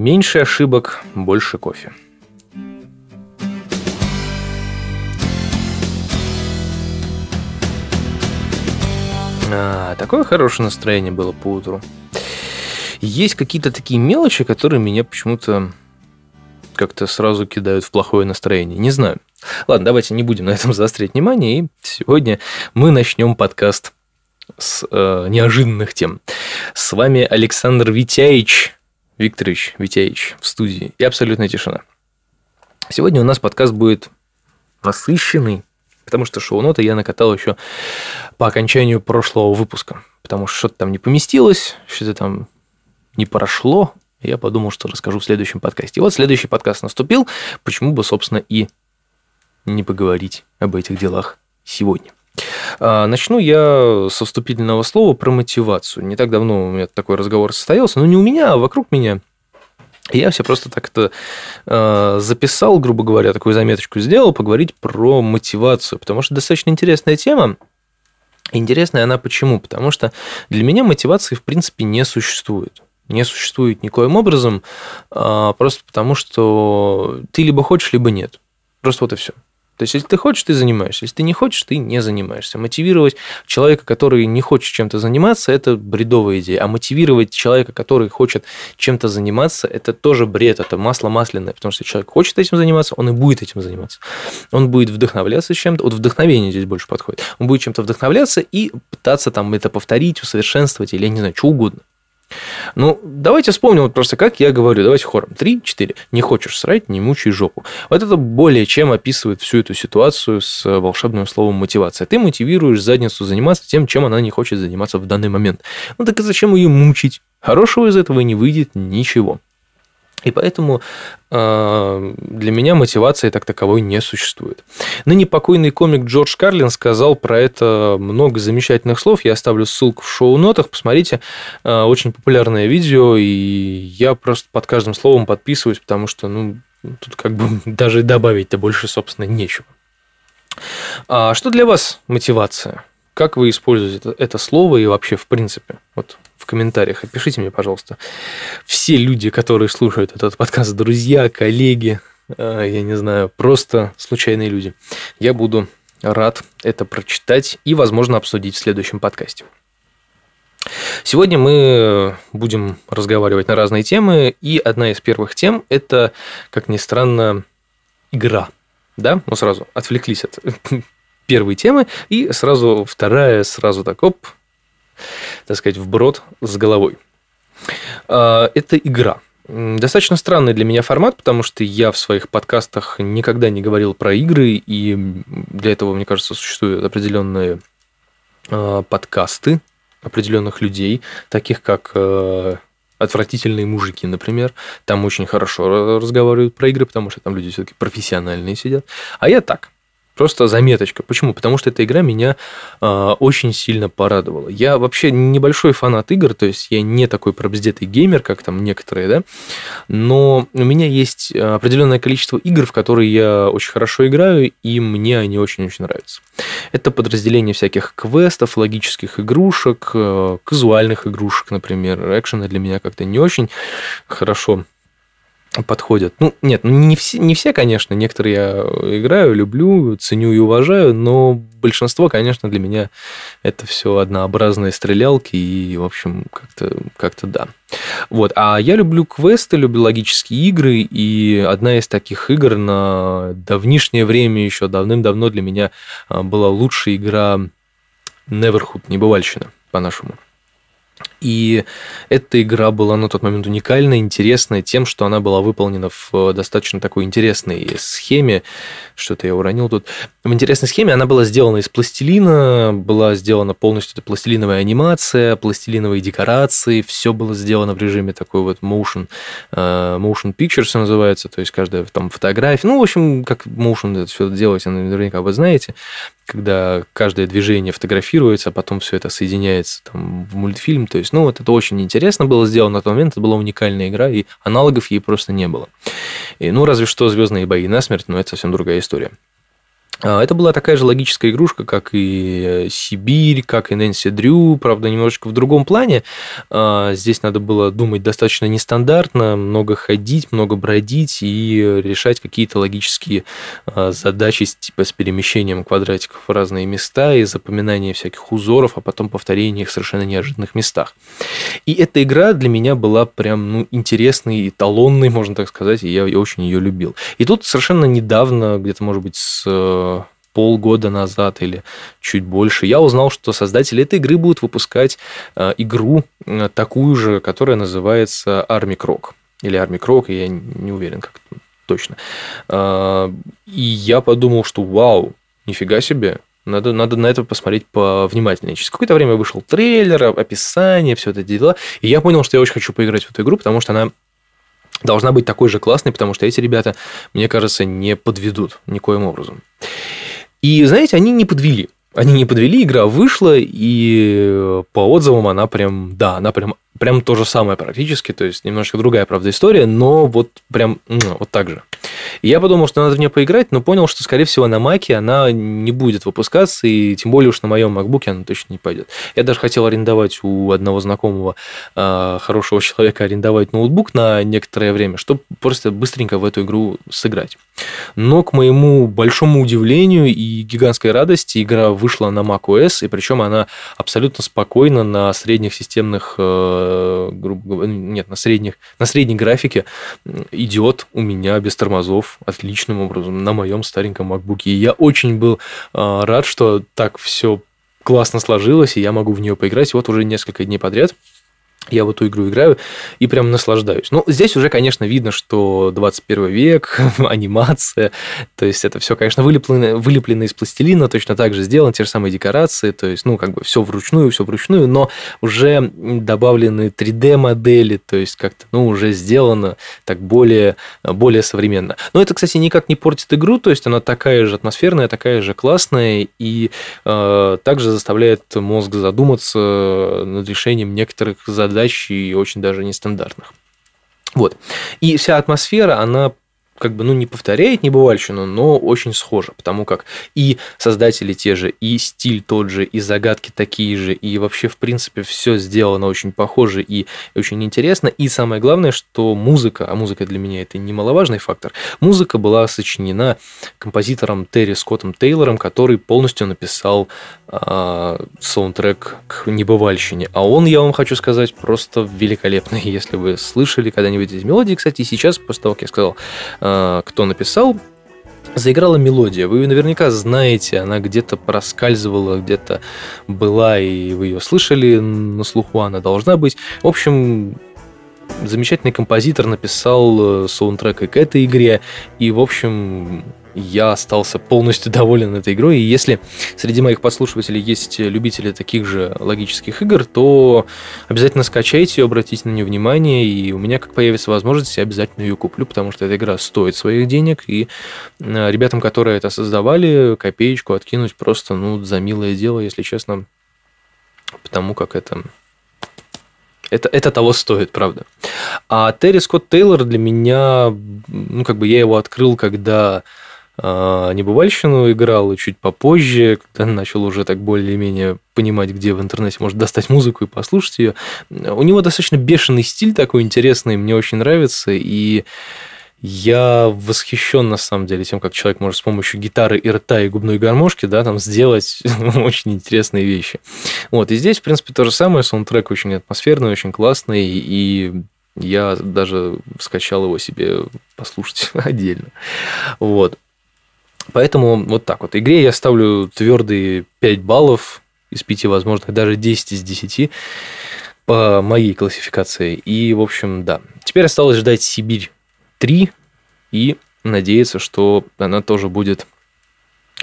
Меньше ошибок, больше кофе. А, такое хорошее настроение было по утру. Есть какие-то такие мелочи, которые меня почему-то как-то сразу кидают в плохое настроение. Не знаю. Ладно, давайте не будем на этом заострять внимание. И сегодня мы начнем подкаст с э, неожиданных тем. С вами Александр Витяевич, Викторович Витяевич в студии и абсолютная тишина. Сегодня у нас подкаст будет насыщенный, потому что шоу-ноты я накатал еще по окончанию прошлого выпуска, потому что что-то там не поместилось, что-то там не прошло, я подумал, что расскажу в следующем подкасте. И вот следующий подкаст наступил, почему бы, собственно, и не поговорить об этих делах сегодня. А, начну я со вступительного слова про мотивацию. Не так давно у меня такой разговор состоялся, но не у меня, а вокруг меня. Я все просто так это э, записал, грубо говоря, такую заметочку сделал, поговорить про мотивацию, потому что достаточно интересная тема. Интересная она почему? Потому что для меня мотивации в принципе не существует. Не существует никоим образом, э, просто потому что ты либо хочешь, либо нет. Просто вот и все. То есть, если ты хочешь, ты занимаешься. Если ты не хочешь, ты не занимаешься. Мотивировать человека, который не хочет чем-то заниматься, это бредовая идея. А мотивировать человека, который хочет чем-то заниматься, это тоже бред, это масло масляное. Потому что человек хочет этим заниматься, он и будет этим заниматься. Он будет вдохновляться чем-то. Вот вдохновение здесь больше подходит. Он будет чем-то вдохновляться и пытаться там это повторить, усовершенствовать или, я не знаю, что угодно. Ну, давайте вспомним вот просто, как я говорю. Давайте хором. Три, четыре. Не хочешь срать, не мучай жопу. Вот это более чем описывает всю эту ситуацию с волшебным словом мотивация. Ты мотивируешь задницу заниматься тем, чем она не хочет заниматься в данный момент. Ну, так и зачем ее мучить? Хорошего из этого не выйдет ничего. И поэтому э, для меня мотивации так таковой не существует. Ныне покойный комик Джордж Карлин сказал про это много замечательных слов. Я оставлю ссылку в шоу-нотах. Посмотрите, э, очень популярное видео, и я просто под каждым словом подписываюсь, потому что, ну, тут как бы даже добавить-то больше, собственно, нечего. А что для вас мотивация? Как вы используете это, слово и вообще в принципе? Вот комментариях опишите мне, пожалуйста. Все люди, которые слушают этот подкаст, друзья, коллеги, э, я не знаю, просто случайные люди. Я буду рад это прочитать и, возможно, обсудить в следующем подкасте. Сегодня мы будем разговаривать на разные темы, и одна из первых тем – это, как ни странно, игра. Да, мы сразу отвлеклись от первой темы, и сразу вторая, сразу так, оп, так сказать, вброд с головой. А, это игра. Достаточно странный для меня формат, потому что я в своих подкастах никогда не говорил про игры, и для этого, мне кажется, существуют определенные а, подкасты определенных людей, таких как а, отвратительные мужики, например. Там очень хорошо разговаривают про игры, потому что там люди все-таки профессиональные сидят. А я так, Просто заметочка. Почему? Потому что эта игра меня э, очень сильно порадовала. Я вообще небольшой фанат игр, то есть я не такой пробздетый геймер, как там некоторые, да, но у меня есть определенное количество игр, в которые я очень хорошо играю, и мне они очень-очень нравятся. Это подразделение всяких квестов, логических игрушек, э, казуальных игрушек, например. Экшены для меня как-то не очень хорошо подходят. Ну, нет, ну не все, не все, конечно, некоторые я играю, люблю, ценю и уважаю, но большинство, конечно, для меня это все однообразные стрелялки, и, в общем, как-то как да. Вот, а я люблю квесты, люблю логические игры, и одна из таких игр на давнишнее время еще давным-давно для меня а, была лучшая игра Neverhood, небывальщина, по-нашему. И эта игра была на тот момент уникальная, интересная тем, что она была выполнена в э, достаточно такой интересной схеме. Что-то я уронил тут. В интересной схеме она была сделана из пластилина, была сделана полностью пластилиновая анимация, пластилиновые декорации. Все было сделано в режиме такой вот motion, э, motion pictures называется, то есть каждая там фотография. Ну, в общем, как motion это все делается, наверняка вы знаете когда каждое движение фотографируется, а потом все это соединяется там, в мультфильм. То есть, ну, вот это очень интересно было сделано на тот момент, это была уникальная игра, и аналогов ей просто не было. И, ну, разве что звездные бои на смерть, но это совсем другая история. А, это была такая же логическая игрушка, как и Сибирь, как и Нэнси Дрю, правда, немножечко в другом плане. А, здесь надо было думать достаточно нестандартно, много ходить, много бродить и решать какие-то логические а, задачи типа с перемещением квадратиков в разные места и запоминание всяких узоров, а потом повторение их в совершенно неожиданных местах. И эта игра для меня была прям ну, интересной, эталонной, можно так сказать, и я, очень ее любил. И тут совершенно недавно, где-то, может быть, с полгода назад или чуть больше, я узнал, что создатели этой игры будут выпускать э, игру э, такую же, которая называется Army Croc. Или Army Croc, я не уверен, как точно. Э, и я подумал, что вау, нифига себе, надо, надо на это посмотреть повнимательнее. Через какое-то время вышел трейлер, описание, все это дела. И я понял, что я очень хочу поиграть в эту игру, потому что она должна быть такой же классной, потому что эти ребята, мне кажется, не подведут никоим образом. И, знаете, они не подвели. Они не подвели, игра вышла, и по отзывам она прям, да, она прям, прям то же самое практически, то есть немножко другая, правда, история, но вот прям вот так же. Я подумал, что надо в нее поиграть, но понял, что, скорее всего, на Маке она не будет выпускаться, и тем более уж на моем MacBook она точно не пойдет. Я даже хотел арендовать у одного знакомого э, хорошего человека арендовать ноутбук на некоторое время, чтобы просто быстренько в эту игру сыграть. Но, к моему большому удивлению и гигантской радости, игра вышла на macOS, и причем она абсолютно спокойно на средних системных, э, нет, на средних, на средней графике идет у меня без тормозов отличным образом на моем стареньком MacBook. И я очень был э, рад, что так все классно сложилось, и я могу в нее поиграть. вот уже несколько дней подряд я в эту игру играю и прям наслаждаюсь. Ну, здесь уже, конечно, видно, что 21 век, анимация, то есть это все, конечно, вылеплено, вылеплено из пластилина, точно так же сделано, те же самые декорации, то есть, ну, как бы все вручную, все вручную, но уже добавлены 3D-модели, то есть как-то, ну, уже сделано так более, более современно. Но это, кстати, никак не портит игру, то есть она такая же атмосферная, такая же классная и э, также заставляет мозг задуматься над решением некоторых задач задач и очень даже нестандартных. Вот. И вся атмосфера, она как бы, ну, не повторяет небывальщину, но очень схожа, потому как и создатели те же, и стиль тот же, и загадки такие же, и вообще, в принципе, все сделано очень похоже и очень интересно. И самое главное, что музыка, а музыка для меня это немаловажный фактор, музыка была сочинена композитором Терри Скоттом Тейлором, который полностью написал э, саундтрек к небывальщине. А он, я вам хочу сказать, просто великолепный. Если вы слышали когда-нибудь эти мелодии, кстати, сейчас, после того, как я сказал, э, кто написал, заиграла мелодия. Вы ее наверняка знаете, она где-то проскальзывала, где-то была, и вы ее слышали на слуху, она должна быть. В общем, замечательный композитор написал э, саундтрек и к этой игре, и, в общем, я остался полностью доволен этой игрой. И если среди моих подслушивателей есть любители таких же логических игр, то обязательно скачайте ее, обратите на нее внимание, и у меня, как появится возможность, я обязательно ее куплю, потому что эта игра стоит своих денег, и э, ребятам, которые это создавали, копеечку откинуть просто, ну, за милое дело, если честно, потому как это это, это того стоит, правда. А Терри Скотт Тейлор для меня, ну, как бы я его открыл, когда небывальщину играл, и чуть попозже, когда начал уже так более-менее понимать, где в интернете может достать музыку и послушать ее. У него достаточно бешеный стиль такой интересный, мне очень нравится, и я восхищен на самом деле тем, как человек может с помощью гитары и рта и губной гармошки, да, там сделать очень интересные вещи. Вот, и здесь, в принципе, то же самое, саундтрек очень атмосферный, очень классный, и я даже скачал его себе послушать отдельно. Вот. Поэтому вот так вот. Игре я ставлю твердые 5 баллов из 5 возможных, даже 10 из 10 по моей классификации. И, в общем, да. Теперь осталось ждать Сибирь 3 и надеяться, что она тоже будет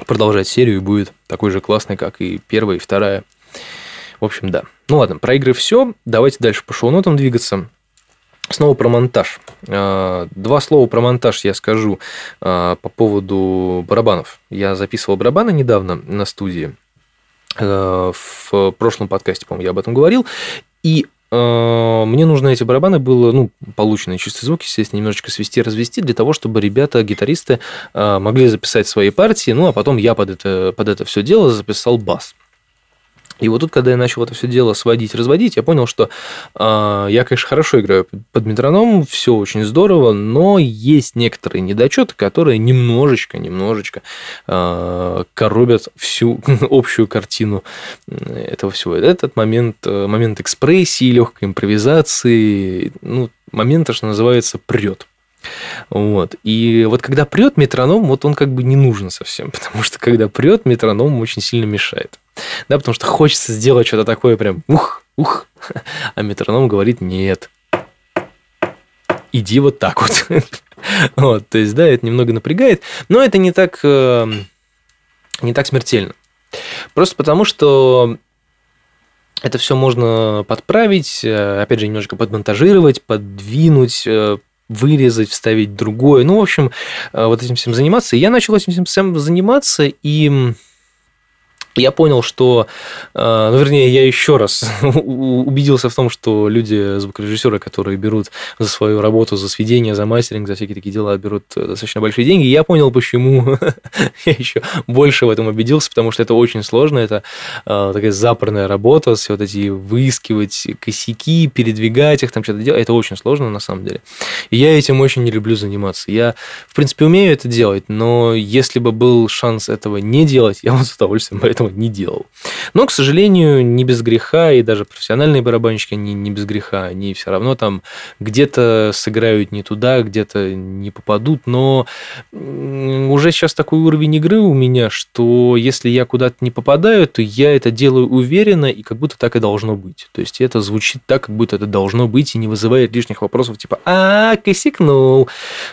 продолжать серию и будет такой же классной, как и первая и вторая. В общем, да. Ну ладно, про игры все. Давайте дальше по шоу-нотам двигаться. Снова про монтаж. А, два слова про монтаж я скажу а, по поводу барабанов. Я записывал барабаны недавно на студии. А, в прошлом подкасте, по-моему, я об этом говорил. И э, мне нужно эти барабаны было, ну, полученные чистые звуки, естественно, немножечко свести, развести, для того, чтобы ребята, гитаристы, э, могли записать свои партии, ну, а потом я под это, под это все дело записал бас. И вот тут, когда я начал это все дело сводить, разводить, я понял, что э, я, конечно, хорошо играю под метроном, все очень здорово, но есть некоторые недочеты, которые немножечко, немножечко э, коробят всю общую картину этого всего. Этот момент, э, момент экспрессии, легкой импровизации, ну, момента, что называется, прет. Вот. И вот когда прет метроном, вот он как бы не нужен совсем, потому что когда прет метроном очень сильно мешает. Да, потому что хочется сделать что-то такое прям ух, ух, а метроном говорит нет. Иди вот так вот. вот. То есть, да, это немного напрягает, но это не так, э, не так смертельно. Просто потому, что это все можно подправить, э, опять же, немножко подмонтажировать, подвинуть, э, вырезать, вставить другое. Ну, в общем, вот этим всем заниматься. И я начал этим всем заниматься, и я понял, что, э, ну, вернее, я еще раз убедился в том, что люди, звукорежиссеры, которые берут за свою работу, за сведение, за мастеринг, за всякие такие дела, берут достаточно большие деньги. я понял, почему я еще больше в этом убедился, потому что это очень сложно, это э, такая запорная работа, все вот эти выискивать косяки, передвигать их, там что-то делать, это очень сложно на самом деле. И я этим очень не люблю заниматься. Я, в принципе, умею это делать, но если бы был шанс этого не делать, я бы с удовольствием поэтому этого не делал. Но, к сожалению, не без греха, и даже профессиональные барабанщики, они не без греха, они все равно там где-то сыграют не туда, где-то не попадут, но уже сейчас такой уровень игры у меня, что если я куда-то не попадаю, то я это делаю уверенно, и как будто так и должно быть. То есть это звучит так, как будто это должно быть, и не вызывает лишних вопросов, типа «А, косякнул».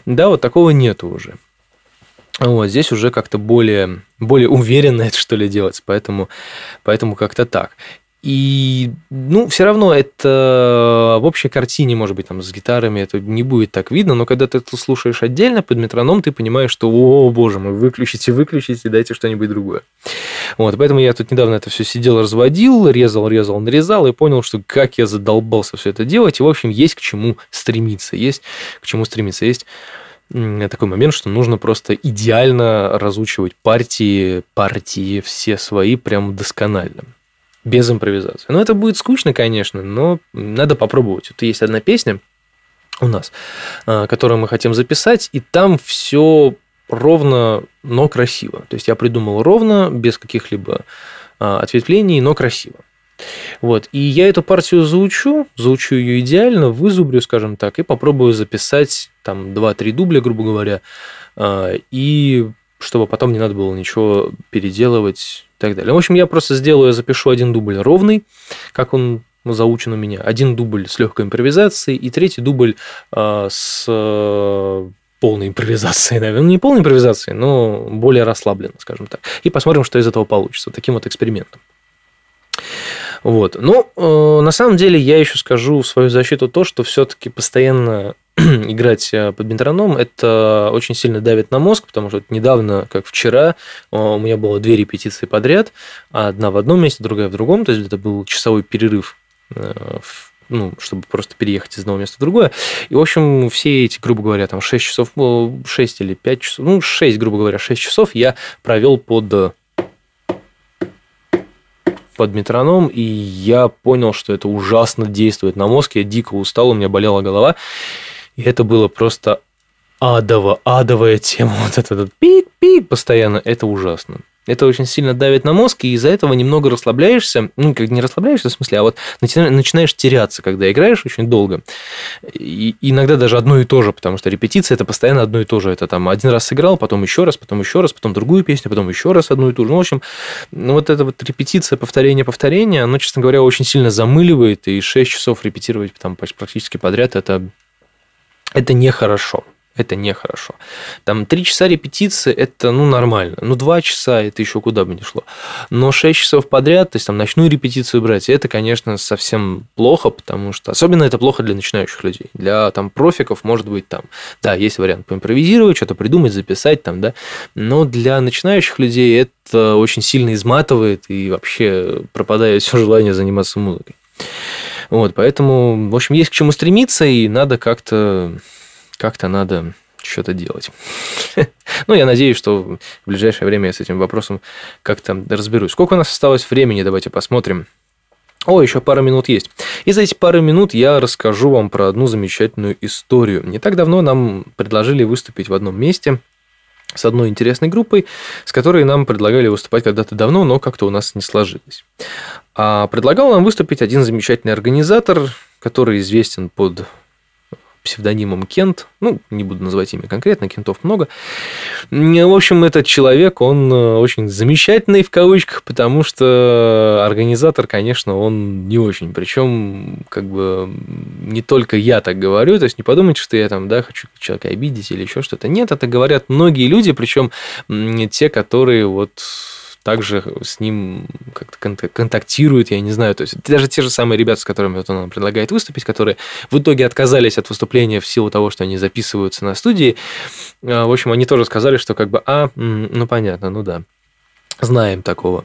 Да, вот такого нету уже. Вот, здесь уже как-то более, более уверенно это что ли делать, поэтому, поэтому как-то так. И, ну, все равно это в общей картине, может быть, там с гитарами это не будет так видно, но когда ты это слушаешь отдельно под метроном, ты понимаешь, что, о, боже мой, выключите, выключите, дайте что-нибудь другое. Вот, поэтому я тут недавно это все сидел, разводил, резал, резал, нарезал и понял, что как я задолбался все это делать, и, в общем, есть к чему стремиться, есть к чему стремиться, есть такой момент, что нужно просто идеально разучивать партии, партии все свои прям досконально. Без импровизации. Ну, это будет скучно, конечно, но надо попробовать. Вот есть одна песня у нас, а, которую мы хотим записать, и там все ровно, но красиво. То есть я придумал ровно, без каких-либо а, ответвлений, но красиво. Вот. И я эту партию заучу, заучу ее идеально, вызубрю, скажем так, и попробую записать там 2-3 дубля, грубо говоря, а, и чтобы потом не надо было ничего переделывать и так далее. В общем, я просто сделаю, запишу один дубль ровный, как он заучен у меня, один дубль с легкой импровизацией и третий дубль а, с э, полной импровизацией, наверное. Не полной импровизацией, но более расслабленно, скажем так. И посмотрим, что из этого получится. Таким вот экспериментом. Вот. Ну, э, на самом деле я еще скажу в свою защиту то, что все-таки постоянно играть э, под метроном, это очень сильно давит на мозг, потому что недавно, как вчера, э, у меня было две репетиции подряд, одна в одном месте, другая в другом, то есть это был часовой перерыв э, ну, чтобы просто переехать из одного места в другое. И, в общем, все эти, грубо говоря, там 6 часов, 6 или 5 часов, ну, 6, грубо говоря, 6 часов я провел под под метроном, и я понял, что это ужасно действует на мозг. Я дико устал, у меня болела голова. И это было просто адово, адовая тема. Вот этот пик-пик постоянно. Это ужасно. Это очень сильно давит на мозг, и из-за этого немного расслабляешься. Ну, как не расслабляешься, в смысле, а вот начинаешь теряться, когда играешь очень долго. И иногда даже одно и то же, потому что репетиция это постоянно одно и то же. Это там один раз сыграл, потом еще раз, потом еще раз, потом другую песню, потом еще раз одну и ту же. Ну, в общем, ну, вот эта вот репетиция, повторение, повторение, оно, честно говоря, очень сильно замыливает, и 6 часов репетировать там практически подряд это это нехорошо. Это нехорошо. Там три часа репетиции – это, ну, нормально. Ну, два часа – это еще куда бы ни шло. Но шесть часов подряд, то есть там ночную репетицию брать, это, конечно, совсем плохо, потому что... Особенно это плохо для начинающих людей. Для там профиков, может быть, там, да, есть вариант поимпровизировать, что-то придумать, записать там, да. Но для начинающих людей это очень сильно изматывает и вообще пропадает все желание заниматься музыкой. Вот, поэтому, в общем, есть к чему стремиться, и надо как-то, как-то надо что-то делать. ну, я надеюсь, что в ближайшее время я с этим вопросом как-то разберусь. Сколько у нас осталось времени, давайте посмотрим. О, еще пару минут есть. И за эти пару минут я расскажу вам про одну замечательную историю. Не так давно нам предложили выступить в одном месте с одной интересной группой, с которой нам предлагали выступать когда-то давно, но как-то у нас не сложилось. А предлагал нам выступить один замечательный организатор, который известен под псевдонимом Кент. Ну, не буду называть имя конкретно, Кентов много. В общем, этот человек, он э, очень замечательный в кавычках, потому что организатор, конечно, он не очень. Причем, как бы, не только я так говорю, то есть не подумайте, что я там, да, хочу человека обидеть или еще что-то. Нет, это говорят многие люди, причем те, которые вот также с ним как-то контактируют, я не знаю. То есть даже те же самые ребята, с которыми вот он предлагает выступить, которые в итоге отказались от выступления в силу того, что они записываются на студии, а, в общем, они тоже сказали, что как бы, а, ну понятно, ну да, знаем такого.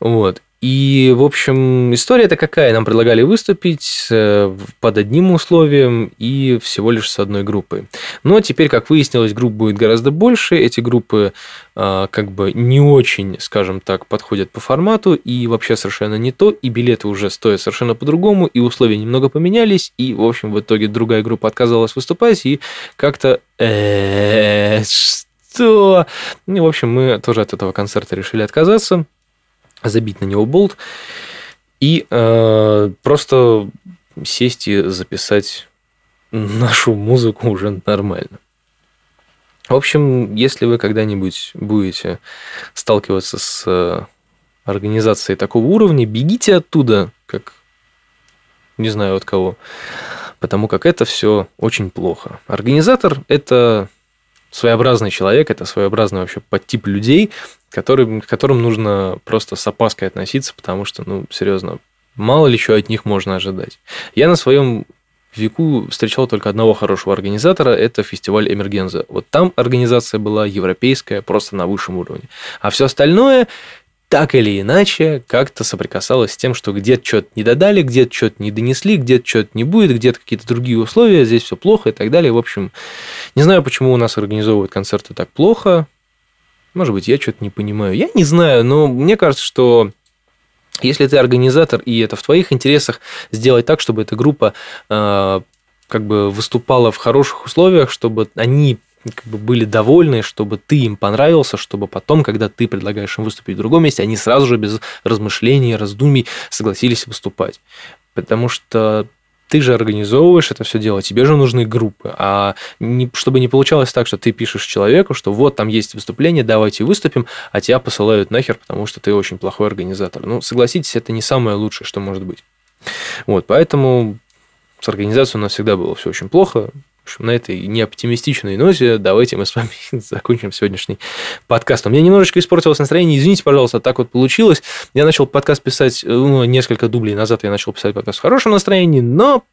Вот. И, в общем, история-то какая? Нам предлагали выступить э, под одним условием и всего лишь с одной группой. Но теперь, как выяснилось, групп будет гораздо больше. Эти группы а, как бы не очень, скажем так, подходят по формату и вообще совершенно не то, и билеты уже стоят совершенно по-другому, и условия немного поменялись, и, в общем, в итоге другая группа отказалась выступать, и как-то «Э, что? Ну, в общем, мы тоже от этого концерта решили отказаться забить на него болт и э, просто сесть и записать нашу музыку уже нормально. В общем, если вы когда-нибудь будете сталкиваться с э, организацией такого уровня, бегите оттуда, как не знаю от кого, потому как это все очень плохо. Организатор – это своеобразный человек, это своеобразный вообще подтип людей, которым, к которым нужно просто с опаской относиться, потому что, ну, серьезно, мало ли что от них можно ожидать. Я на своем веку встречал только одного хорошего организатора, это фестиваль Эмергенза. Вот там организация была европейская, просто на высшем уровне. А все остальное так или иначе как-то соприкасалось с тем, что где-то что-то не додали, где-то что-то не донесли, где-то что-то не будет, где-то какие-то другие условия, здесь все плохо и так далее. В общем, не знаю, почему у нас организовывают концерты так плохо. Может быть, я что-то не понимаю. Я не знаю, но мне кажется, что если ты организатор, и это в твоих интересах сделать так, чтобы эта группа э, как бы выступала в хороших условиях, чтобы они как бы были довольны, чтобы ты им понравился, чтобы потом, когда ты предлагаешь им выступить в другом месте, они сразу же без размышлений, раздумий согласились выступать. Потому что ты же организовываешь это все дело, тебе же нужны группы. А не, чтобы не получалось так, что ты пишешь человеку, что вот там есть выступление, давайте выступим, а тебя посылают нахер, потому что ты очень плохой организатор. Ну, согласитесь, это не самое лучшее, что может быть. Вот, поэтому с организацией у нас всегда было все очень плохо. Общем, на этой неоптимистичной ноте давайте мы с вами закончим сегодняшний подкаст. У меня немножечко испортилось настроение, извините, пожалуйста, так вот получилось. Я начал подкаст писать, ну, несколько дублей назад я начал писать подкаст в хорошем настроении, но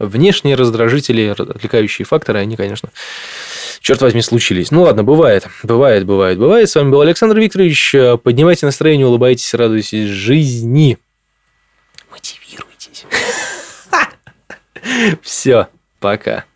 внешние раздражители, отвлекающие факторы, они, конечно, черт возьми, случились. Ну ладно, бывает, бывает, бывает, бывает. С вами был Александр Викторович. Поднимайте настроение, улыбайтесь, радуйтесь жизни. Мотивируйтесь. Все, пока.